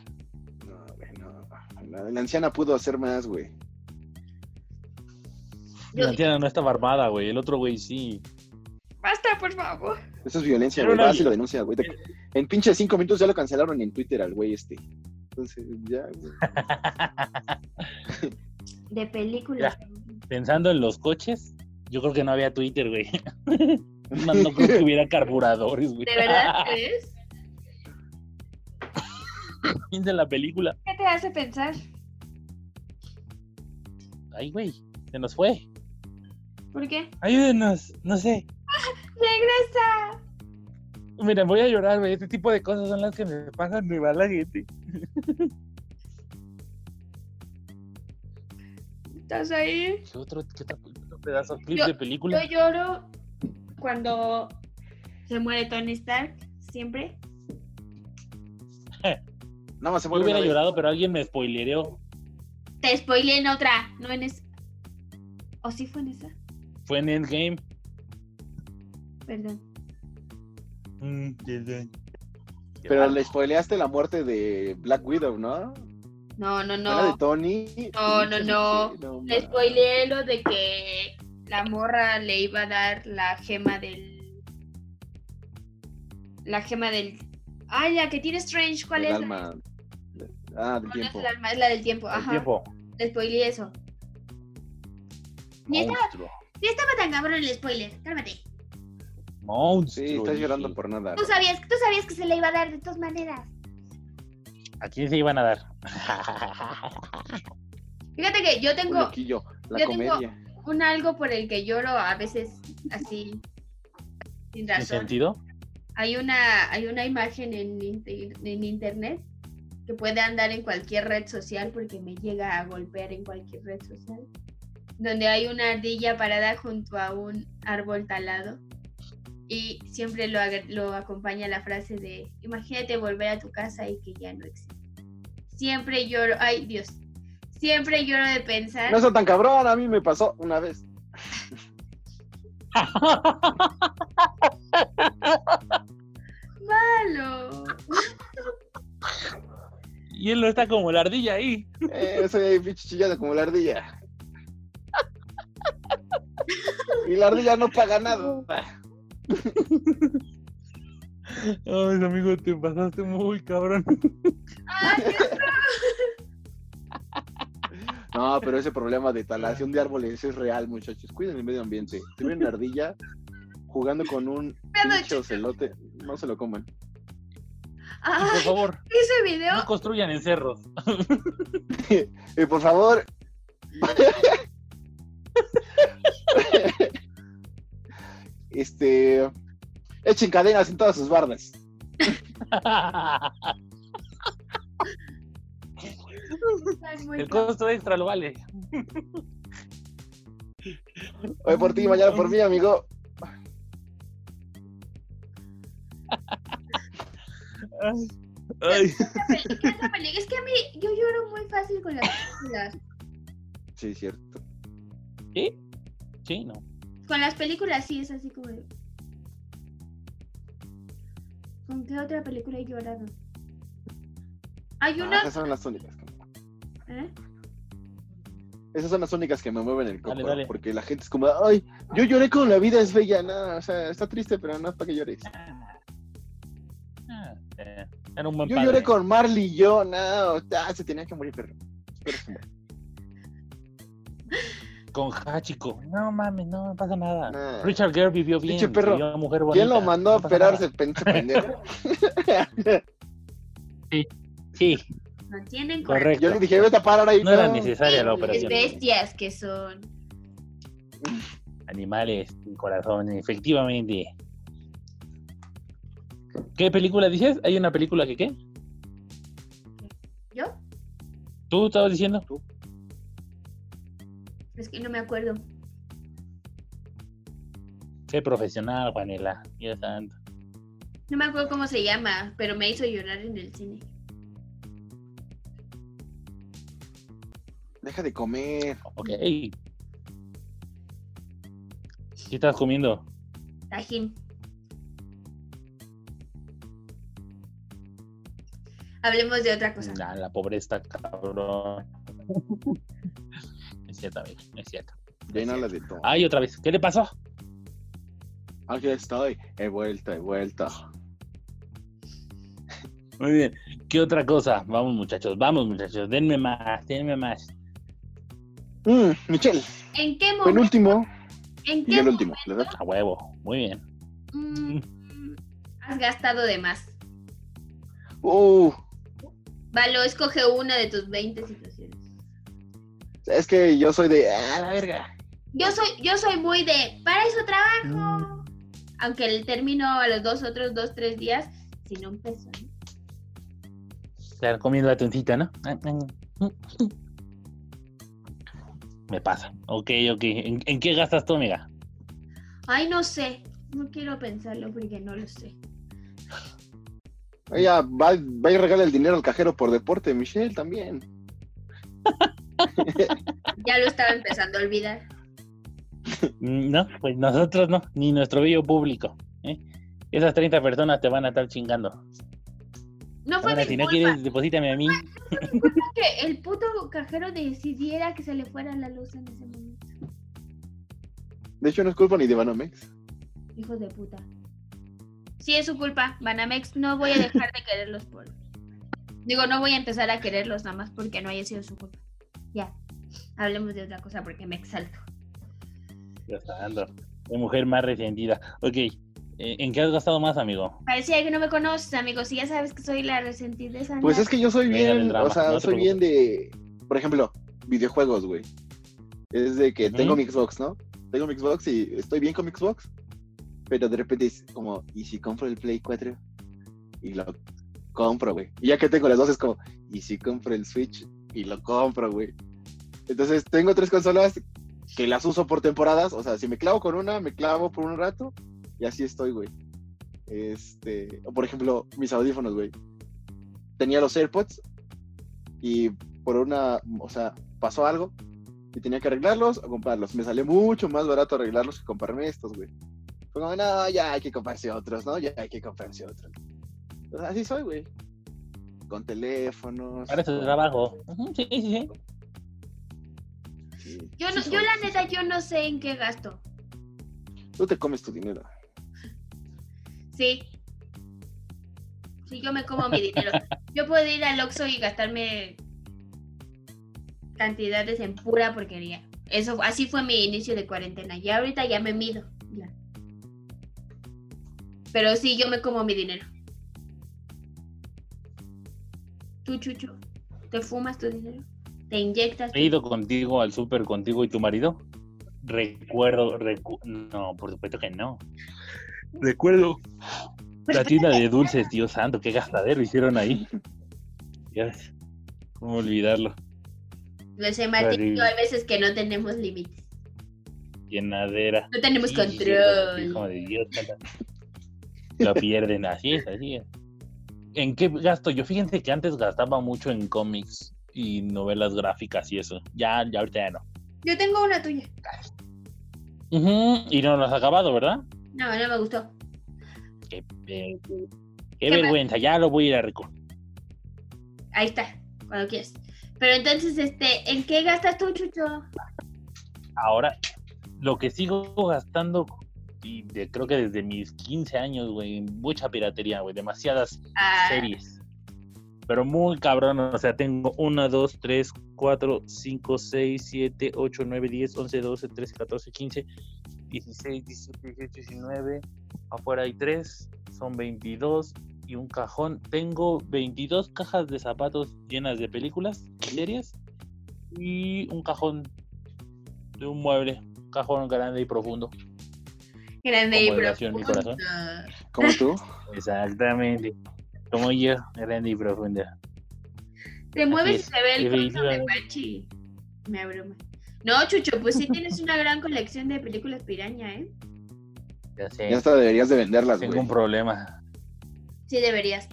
No, güey, no. La, la anciana pudo hacer más, güey. La anciana no estaba armada, güey. El otro güey sí. Basta, por favor. Eso es violencia, güey. Vas y lo denuncia, güey. En pinche cinco minutos ya lo cancelaron en Twitter al güey este. Entonces, ya, güey. De películas. Pensando en los coches, yo creo que no había Twitter, güey. No, no creo que hubiera carburadores, güey. ¿De verdad crees? Piensa en la película. ¿Qué te hace pensar? Ay, güey, se nos fue. ¿Por qué? Ayúdenos, no sé. ¡Regresa! Mira, voy a llorar, güey. Este tipo de cosas son las que me pasan de va la gente. ¿Estás ahí? ¿Qué otro, qué otro, qué otro pedazo? ¿Clip Yo- de película? Yo lloro cuando se muere Tony Stark, siempre. Nada más se Yo mueve hubiera llorado, pero alguien me spoilereó. Te spoileé en otra, no en esa. ¿O sí fue en esa? Fue en Endgame. Perdón. Mm. Pero le spoileaste la muerte de Black Widow, ¿no? No, no, ¿Fue la de no. Tony. No, no, no. no Le spoileé lo de que la morra le iba a dar la gema del. La gema del. Ah, la que tiene Strange, ¿cuál El es? alma. Ah, del No, no es tiempo. el alma, es la del tiempo. El Ajá. tiempo. Le spoileé eso. Ni estaba, ni estaba tan cabrón el spoiler. Cálmate. Monstruo. Sí, estás llorando por nada. Tú sabías, tú sabías que se le iba a dar de todas maneras. ¿A quién se iban a dar? Fíjate que yo Un tengo loquillo, la yo tengo- comedia. un algo por el que lloro a veces así sin ¿Sin razón. sentido? Hay una, hay una imagen en, en internet que puede andar en cualquier red social porque me llega a golpear en cualquier red social. Donde hay una ardilla parada junto a un árbol talado. Y siempre lo, lo acompaña la frase de imagínate volver a tu casa y que ya no existe. Siempre lloro, ay Dios, siempre lloro de pensar. No está tan cabrón, a mí me pasó una vez. Malo. y él no está como la ardilla ahí. Eh, soy pinche chillado como la ardilla. Y la ardilla no paga nada. Ay, amigo, te pasaste muy cabrón. Ay, No, pero ese problema de talación de árboles es real, muchachos. Cuiden el medio ambiente. Si ven una ardilla jugando con un pinche ocelote, no se lo coman. Ay, por favor, ese video. no construyan en cerros. Y por favor. este. Echen cadenas en todas sus bardas. El costo extra lo vale. Hoy por ti, mañana por mí, amigo. Ay. Es que a mí, yo lloro muy fácil con las películas. Sí, cierto. ¿Sí? Sí, no. Con las películas sí es así como. de- ¿Con qué otra película he llorado? Hay Ah, una. esas son las únicas. que- ¿eh? Esas son las únicas que me mueven el coco. Dale, dale. Porque la gente es como, ay, yo lloré con la vida es bella. No, o sea, está triste, pero no es para que llores. Ah, eh, Era un buen Yo padre. lloré con Marley y yo, no, ah, se tenía que morir, perro. Que se muera. Con Hachiko. No mames, no me pasa nada. Nah. Richard Gere vivió bien. Pinche perro. vivió una mujer ¿Quién lo bonita, mandó a no operarse, pendejo? Sí, No tienen correcto. Yo le dije, vete a parar ahí. No era necesaria la Es operación. bestias que son. Animales sin corazón, efectivamente. ¿Qué película dices? ¿Hay una película que qué? ¿Yo? ¿Tú estabas diciendo? Es que no me acuerdo. Sé profesional, Juanela. Dios santo. No me acuerdo cómo se llama, pero me hizo llorar en el cine. Deja de comer. Ok. ¿Qué estás comiendo? Tajín. Hablemos de otra cosa. Nah, la pobreza, cabrón. es cierto, amigo, es cierto. Ya no la de todo. Ay, otra vez. ¿Qué le pasó? Aquí estoy. He vuelto, he vuelto. Muy bien. ¿Qué otra cosa? Vamos, muchachos, vamos, muchachos. Denme más, denme más. Mm, Michelle, ¿En qué momento? penúltimo ¿En y qué el último. ¿verdad? A huevo. Muy bien. mm, has gastado de más? Uh, Valo, escoge una de tus 20 situaciones. Es que yo soy de. Ah, la verga. Yo soy, yo soy muy de, para eso trabajo. Aunque el término a los dos otros dos, tres días, sin un peso. ¿no? Estar comiendo la toncita, ¿no? Me pasa. Ok, ok. ¿En, en qué gastas tú, amiga? Ay, no sé. No quiero pensarlo porque no lo sé. Ella va, va y regala el dinero al cajero por deporte, Michelle también. Ya lo estaba empezando a olvidar. No, pues nosotros no, ni nuestro bello público. ¿eh? Esas 30 personas te van a estar chingando. No fue Ahora, mi si no quieres, deposítame a mí. que el puto cajero decidiera que se le fuera la luz en ese momento. De hecho, no es culpa ni de Banamex. Hijos de puta. Sí, es su culpa. Banamex, no voy a dejar de quererlos por. Digo, no voy a empezar a quererlos nada más porque no haya sido su culpa. Ya. Hablemos de otra cosa porque me exalto. Dios santo. Qué mujer más resentida. Ok, eh, ¿en qué has gastado más, amigo? Parecía que no me conoces, amigos. Si ya sabes que soy la resentida esa. Pues es que yo soy bien, drama, o sea, no soy bien de, por ejemplo, videojuegos, güey. Es de que tengo mi Xbox, ¿no? Tengo mi Xbox y estoy bien con mi Xbox, pero de repente es como, ¿y si compro el Play 4? Y lo compro, güey. Y ya que tengo las dos es como, ¿y si compro el Switch? Y lo compro, güey. Entonces tengo tres consolas que las uso por temporadas, o sea, si me clavo con una, me clavo por un rato y así estoy, güey. Este, por ejemplo, mis audífonos, güey tenía los AirPods y por una, o sea, pasó algo y tenía que arreglarlos o comprarlos. Me salió mucho más barato arreglarlos que comprarme estos, güey. Fue como, no, ya hay que comprarse otros, ¿no? Ya hay que comprarse otros. Así soy, güey. Con teléfonos. Para eso con- trabajo. Sí, sí, sí. sí, Yo, no, yo la neta, yo no sé en qué gasto. Tú te comes tu dinero. Sí. Sí, yo me como mi dinero. Yo puedo ir al Oxxo y gastarme cantidades en pura porquería. Eso, así fue mi inicio de cuarentena. Y ahorita ya me mido. ya. Pero sí, yo me como mi dinero. Tú, Chucho, ¿te fumas tu dinero? ¿Te inyectas? tu- He ido contigo al súper contigo y tu marido. Recuerdo, recu- no, por supuesto que no. Recuerdo la tienda de dulces, Dios santo, qué gastadero hicieron ahí. Ya ves, ¿Cómo olvidarlo? Lo sé, Martín, hay veces que no tenemos límites. Llenadera. No tenemos Sí, sí, control. hijo de Dios. Lo pierden, así es, así es. ¿En qué gasto? Yo fíjense que antes gastaba mucho en cómics y novelas gráficas y eso. Ya, ya ahorita ya no. Yo tengo una tuya. Y no lo has acabado, ¿verdad? No, no me gustó. Qué, vergüenza, ya lo voy a ir a recoger. Ahí está, cuando quieras. Pero entonces, este, ¿en qué gastas tú, Chucho? Ahora, lo que sigo gastando, y de- creo que desde mis 15 años, güey, mucha piratería, güey, demasiadas Ah, series. Pero muy cabrón, o sea, tengo 1, 2, 3, 4, 5, 6, 7, 8, 9, 10, 11, 12, 13, 14, 15, 16, 17, 18, 19. Afuera hay 3, son 22 y un cajón. Tengo 22 cajas de zapatos llenas de películas, series y un cajón de un mueble, cajón grande y profundo. Grande y profundo. Como tú. Exactamente. Como yo, grande y profundo. Te mueves y es, se ve el torso de. Pachi. Me abruma. No, Chucho, pues sí tienes una gran colección de películas piraña, ¿eh? Ya sé. Ya hasta deberías de venderlas, Tengo güey. un problema. Sí deberías.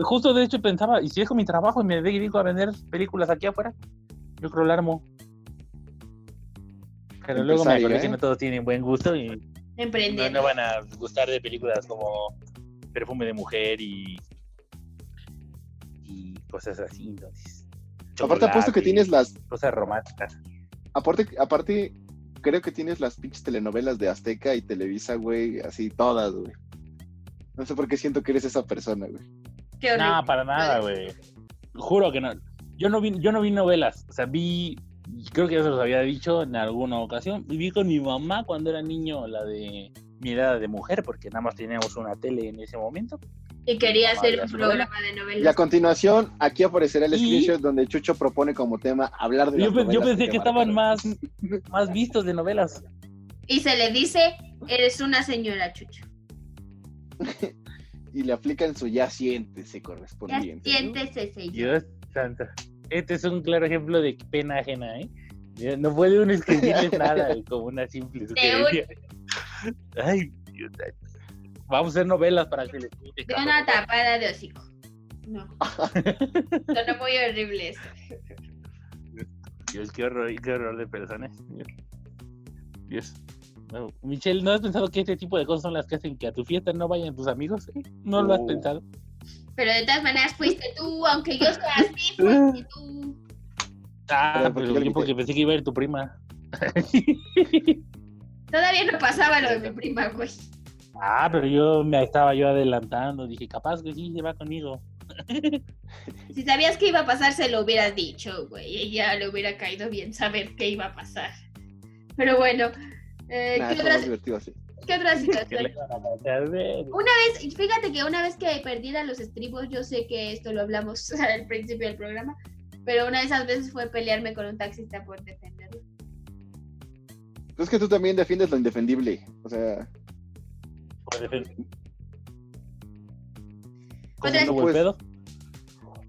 Justo de hecho pensaba, ¿y si dejo mi trabajo y me dedico a vender películas aquí afuera? Yo creo lo armo. Pero luego me acordé ¿eh? que no todos tienen buen gusto y no, Emprender. no van a gustar de películas como Perfume de Mujer y cosas así, entonces. Aparte, apuesto que tienes las. Cosas románticas. Aparte, aparte, creo que tienes las pinches telenovelas de Azteca y Televisa, güey, así todas, güey. No sé por qué siento que eres esa persona, güey. No, para nada, güey. Juro que no. Yo no vi, yo no vi novelas. O sea, vi, creo que ya se los había dicho en alguna ocasión. Viví con mi mamá cuando era niño la de Mirada de Mujer, porque nada más teníamos una tele en ese momento. Y quería hacer un ya programa de Y a novelas. continuación, aquí aparecerá el Y- screenshot donde Chucho propone como tema hablar de Yo, las pe- yo novelas pensé que estaban más, más vistos de novelas. Y se le dice, eres una señora Chucho. Y le aplican su ya siéntese Ya correspondiente. ¿no? siéntese, señor. Dios santo. Este es un claro ejemplo de pena ajena, ¿eh? No puede uno escribirles nada como una simple sugerencia. Ay, Dios. Vamos a hacer novelas para que les guste. De una tapada de hocico. No. Suena muy horrible eso. Dios, qué horror, qué horror de personas. Dios. No. Michelle, ¿no has pensado que este tipo de cosas son las que hacen que a tu fiesta no vayan tus amigos? eh? ¿No lo has No. pensado? Pero de todas maneras fuiste tú, aunque yo sea así, fuiste tú. Ah, Pero, ¿por qué pero lo yo porque pensé que iba a ir tu prima. Todavía no pasaba lo de mi prima, güey. ah, pero yo me estaba yo adelantando. Dije, capaz que sí, se va conmigo. Si sabías que iba a pasar, se lo hubieras dicho, güey. Ya le hubiera caído bien saber qué iba a pasar. Pero bueno, eh, Nah, ¿qué, es otra, más divertido así. Qué otra situación? Una vez, fíjate que una vez que perdiera los estribos, yo sé que esto lo hablamos al principio del programa, pero una de esas veces fue pelearme con un taxista por defenderlo. Es que tú también defiendes lo indefendible. O sea, Otra- ¿Cómo Pues, el pedo?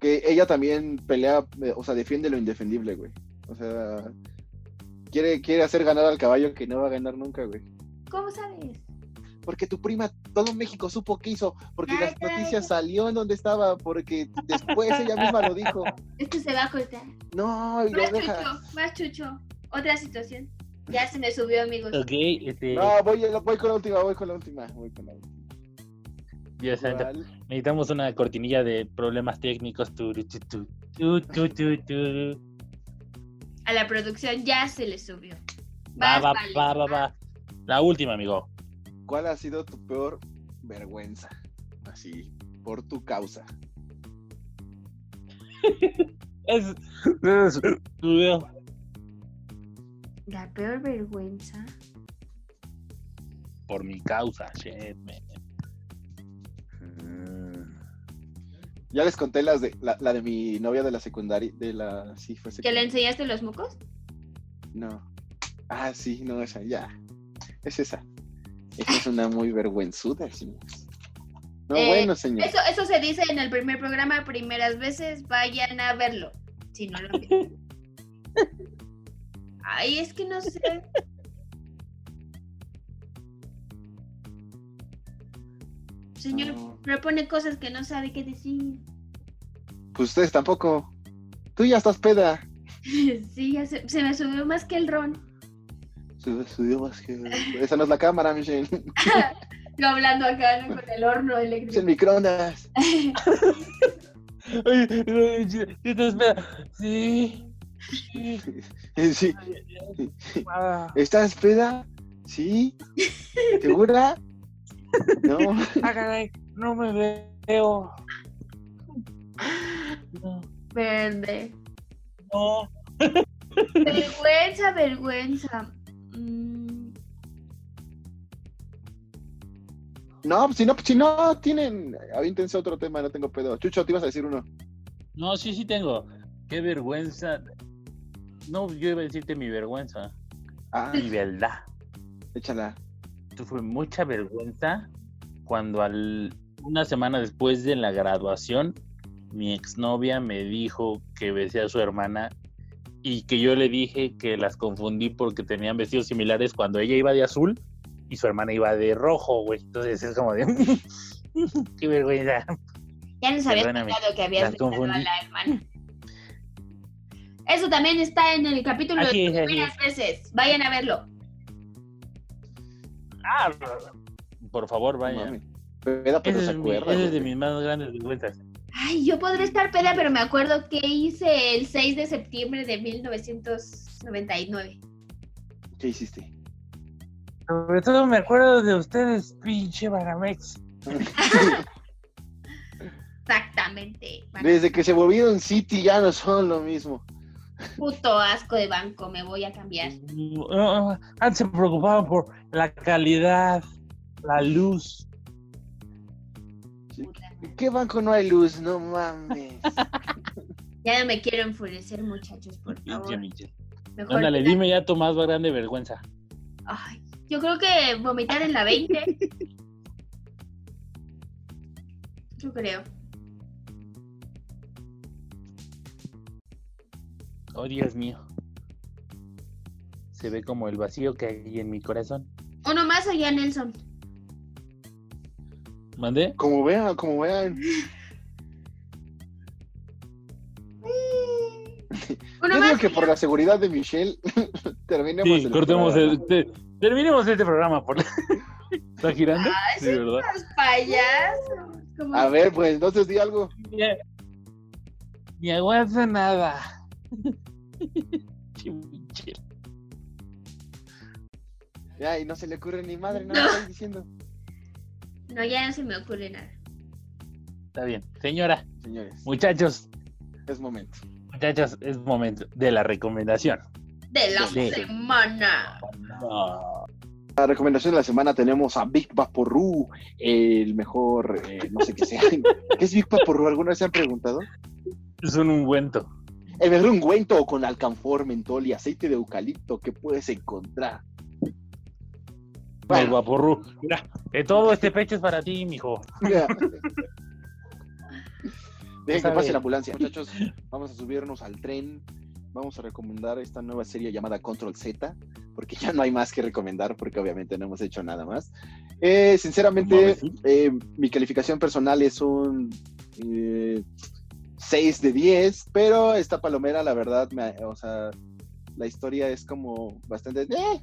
que ella también pelea, eh, o sea, defiende lo indefendible, güey. O sea, quiere, quiere hacer ganar al caballo que no va a ganar nunca, güey. ¿Cómo sabes? Porque tu prima, todo México supo qué hizo, porque Ay, las ay, noticias salió en donde estaba, porque después ella misma lo dijo. Esto se va a cortar. No, y lo Más deja. chucho, más chucho. Otra situación. Ya se me subió, amigos. Ok, este. No, voy, voy con la última, voy con la última, voy con la última. Dios santo. Necesitamos una cortinilla de problemas técnicos. Tu, tu, tu, tu, tu, tu, tu. A la producción ya se le subió. Va, Vas, va, vale, va, va, va. La última, amigo. ¿Cuál ha sido tu peor vergüenza? Así, por tu causa. Es. es- tu- La peor vergüenza. Por mi causa, shit, man. Mm. Ya les conté las de, la, la de mi novia de la secundaria, de la, sí, fue ¿Que le secundaria. enseñaste los mocos? No. Ah, sí, no, esa, ya. Es esa. Esa es una muy vergüenzuda, señores. No, Eh, bueno, señor. Eso, eso se dice en el primer programa, primeras veces, vayan a verlo. Si no lo. Ay, es que no sé. Señor, No. propone cosas que no sabe qué decir. Pues ustedes tampoco. Tú ya estás peda. Sí, ya se, se me subió más que el ron. Más que- Esa no es la cámara, Michelle. Yo hablando acá ¿no? con el horno Es el eléctrico. microondas. Ay, sí. Sí. sí. Sí. Ah, ¿Estás peda? ¿Sí? ¿Segura? No. ah, caray, no me veo. No, Verde. no. Vergüenza, vergüenza. Mm, No, si no, si no tienen. Avíntense otro tema, no tengo pedo. Chucho, te ibas a decir uno. No, sí, sí tengo. Qué vergüenza. No, yo iba a decirte mi vergüenza. Ah, Mi verdad. échala. Fue mucha vergüenza cuando al, una semana después de la graduación mi exnovia me dijo que besé a su hermana y que yo le dije que las confundí porque tenían vestidos similares cuando ella iba de azul y su hermana iba de rojo, güey. Entonces es como de... ¡Qué vergüenza! Ya nos habías contado que habías las besado a la hermana. Eso también está en el capítulo Así de primeras veces. Vayan a verlo. Ah, por favor, No vaya. mames. Peda, pero Ese se es, mi- es de mis más grandes vergüenzas. Ay, yo podré estar peda, pero me acuerdo que hice el 6 de septiembre de 1999. ¿Qué hiciste? Sobre todo me acuerdo de ustedes, pinche Baramex. Exactamente. Desde que se volvieron City ya no son lo mismo. Puto asco de banco, me voy a cambiar. Ah, Antes se preocupaban por la calidad, la luz. Puta. ¿En qué banco no hay luz? No mames. Ya no me quiero enfurecer, muchachos, por favor. Mejor Ándale, dime ya tu más grande vergüenza. Ay, yo creo que vomitar en la 20. Yo creo. Oh, Dios mío. Se ve como el vacío que hay en mi corazón. Uno más o ya Nelson. ¿Mandé? Como vean, como vean. Yo digo que por la seguridad de Michelle terminemos Sí, el cortemos programa. el. te- terminemos este programa. Por... ¿Está girando? Ay, Sí, ¿verdad? Payasos. Como- A ver, pues entonces di algo. Ni, aguanta nada. Ya, y no se le ocurre ni madre, no No. lo estoy diciendo. No, ya no se me ocurre nada. Está bien. Señora, Señores, muchachos, es momento. muchachos, es momento de la recomendación. De la Sí. semana. No. La recomendación de la semana tenemos a Big Vaporru, el mejor, eh, no sé qué sea. ¿Qué es Big Vaporru? ¿Alguna vez se han preguntado? Es un ungüento. El mejor ungüento con alcanfor, mentol y aceite de eucalipto que puedes encontrar. El Bueno. Mira, que todo este pecho es para ti, mijo. ya. Dejen que pase la ambulancia. Muchachos, vamos a subirnos al tren. Vamos a recomendar esta nueva serie llamada Control Z, porque ya no hay más que recomendar, porque obviamente no hemos hecho nada más. Eh, sinceramente, eh, mi calificación personal es un eh, 6 de 10, pero esta palomera, la verdad, me- o sea, la historia es como bastante... eh,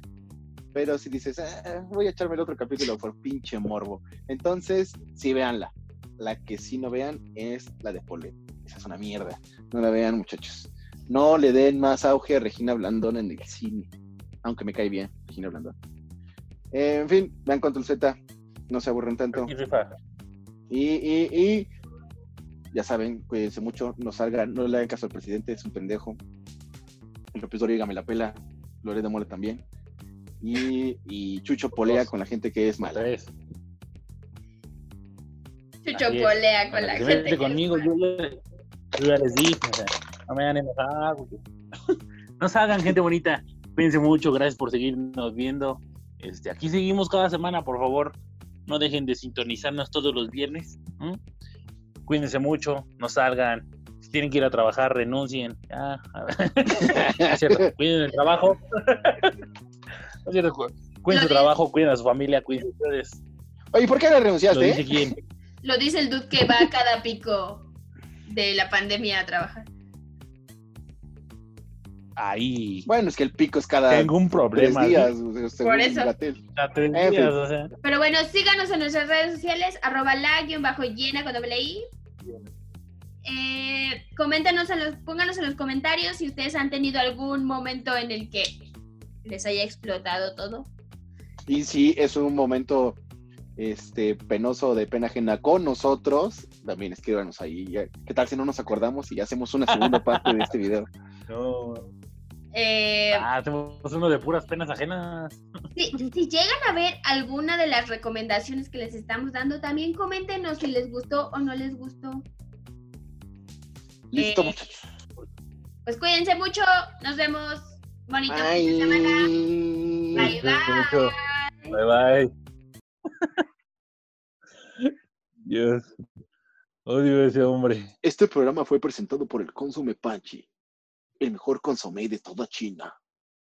pero si dices, "Ah, voy a echarme el otro capítulo por pinche morbo. Entonces, sí, véanla. La que sí no vean es la de Polet. Esa es una mierda. No la vean, muchachos. No le den más auge a Regina Blandón en el cine. Aunque me cae bien, Regina Blandón. Eh, en fin, vean Control Z. No se aburren tanto. Y, y, y ya saben, cuídense mucho, no salgan, no le hagan caso al presidente, es un pendejo. López Dóriga me la pela, Loret de Mola también. Y, y Chucho polea Dos. con la gente que es mala. Tres. Chucho Así es. polea con la que se gente. que- conmigo, yo, ya- yo ya les dije, o sea, no me hagan enojar. No salgan, gente bonita. Cuídense mucho, gracias por seguirnos viendo. Este, aquí seguimos cada semana, por favor. No dejen de sintonizarnos todos los viernes. Cuídense mucho, no salgan. Si tienen que ir a trabajar, renuncien. Ya, a ver. Cuiden el trabajo. No es cierto, cu- cuiden su Lo trabajo, cuiden a su familia, cuiden ustedes. Oye, ¿por qué le Lo renunciaste? dice eh? quién. Lo dice el dude que va a cada pico de la pandemia a trabajar. Ahí. Bueno, es que el pico es cada Tengo un tres problema. días, según Por eso. A tres días, o sea. Pero bueno, síganos en nuestras redes sociales, arroba la guion bajo llena con doble I. Eh, coméntanos en los, pónganos en los comentarios si ustedes han tenido algún momento en el que les haya explotado todo. Y si es un momento este penoso de pena ajena con nosotros, también escríbanos ahí. Ya- ¿Qué tal si no nos acordamos y hacemos una segunda parte de este video? No. Eh, Ah, hacemos uno de puras penas ajenas. si, si llegan a ver alguna de las recomendaciones que les estamos dando, también coméntenos si les gustó o no les gustó. Listo, Eh, muchachos. Pues cuídense mucho, nos vemos. Bonito fin de semana. Bye. Bye, bye. Bye bye. Dios. Odio a ese hombre. Este programa fue presentado por el Consume Panchi, el mejor consomé de toda China.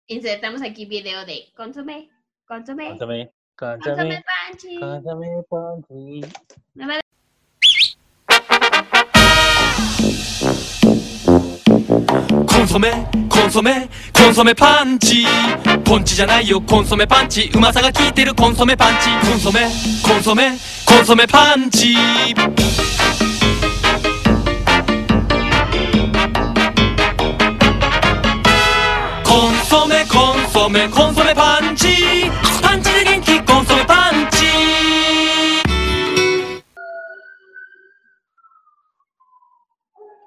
Insertamos aquí video de Cántame. consomé Cántame. panchi. Cántame, Panchi. コンソメコンソメコンソメパンチ。ポンチじゃないよコンソメパンチ。うまさが効いてるコンソメパンチ。コンソメコンソメコンソメパンチ。コンソメコンソメコンソメパンチ。パンチで元気コンソメパンチ。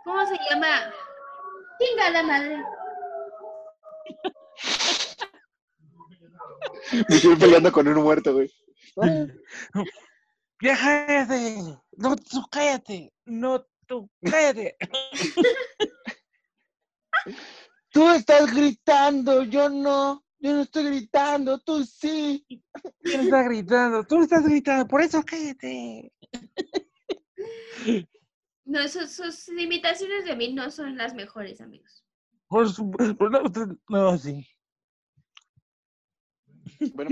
こンソメは llama? Chingada madre. Michelle peleando con un muerto, güey. Ya cállate. No, tú cállate. No, tú cállate. Tú estás gritando, yo no. Yo no estoy gritando, tú sí. ¿Quién está gritando? Tú estás gritando. Por eso cállate. No, sus, sus imitaciones de mí no son las mejores, amigos. Por su... por- no, usted- no, sí. Bueno,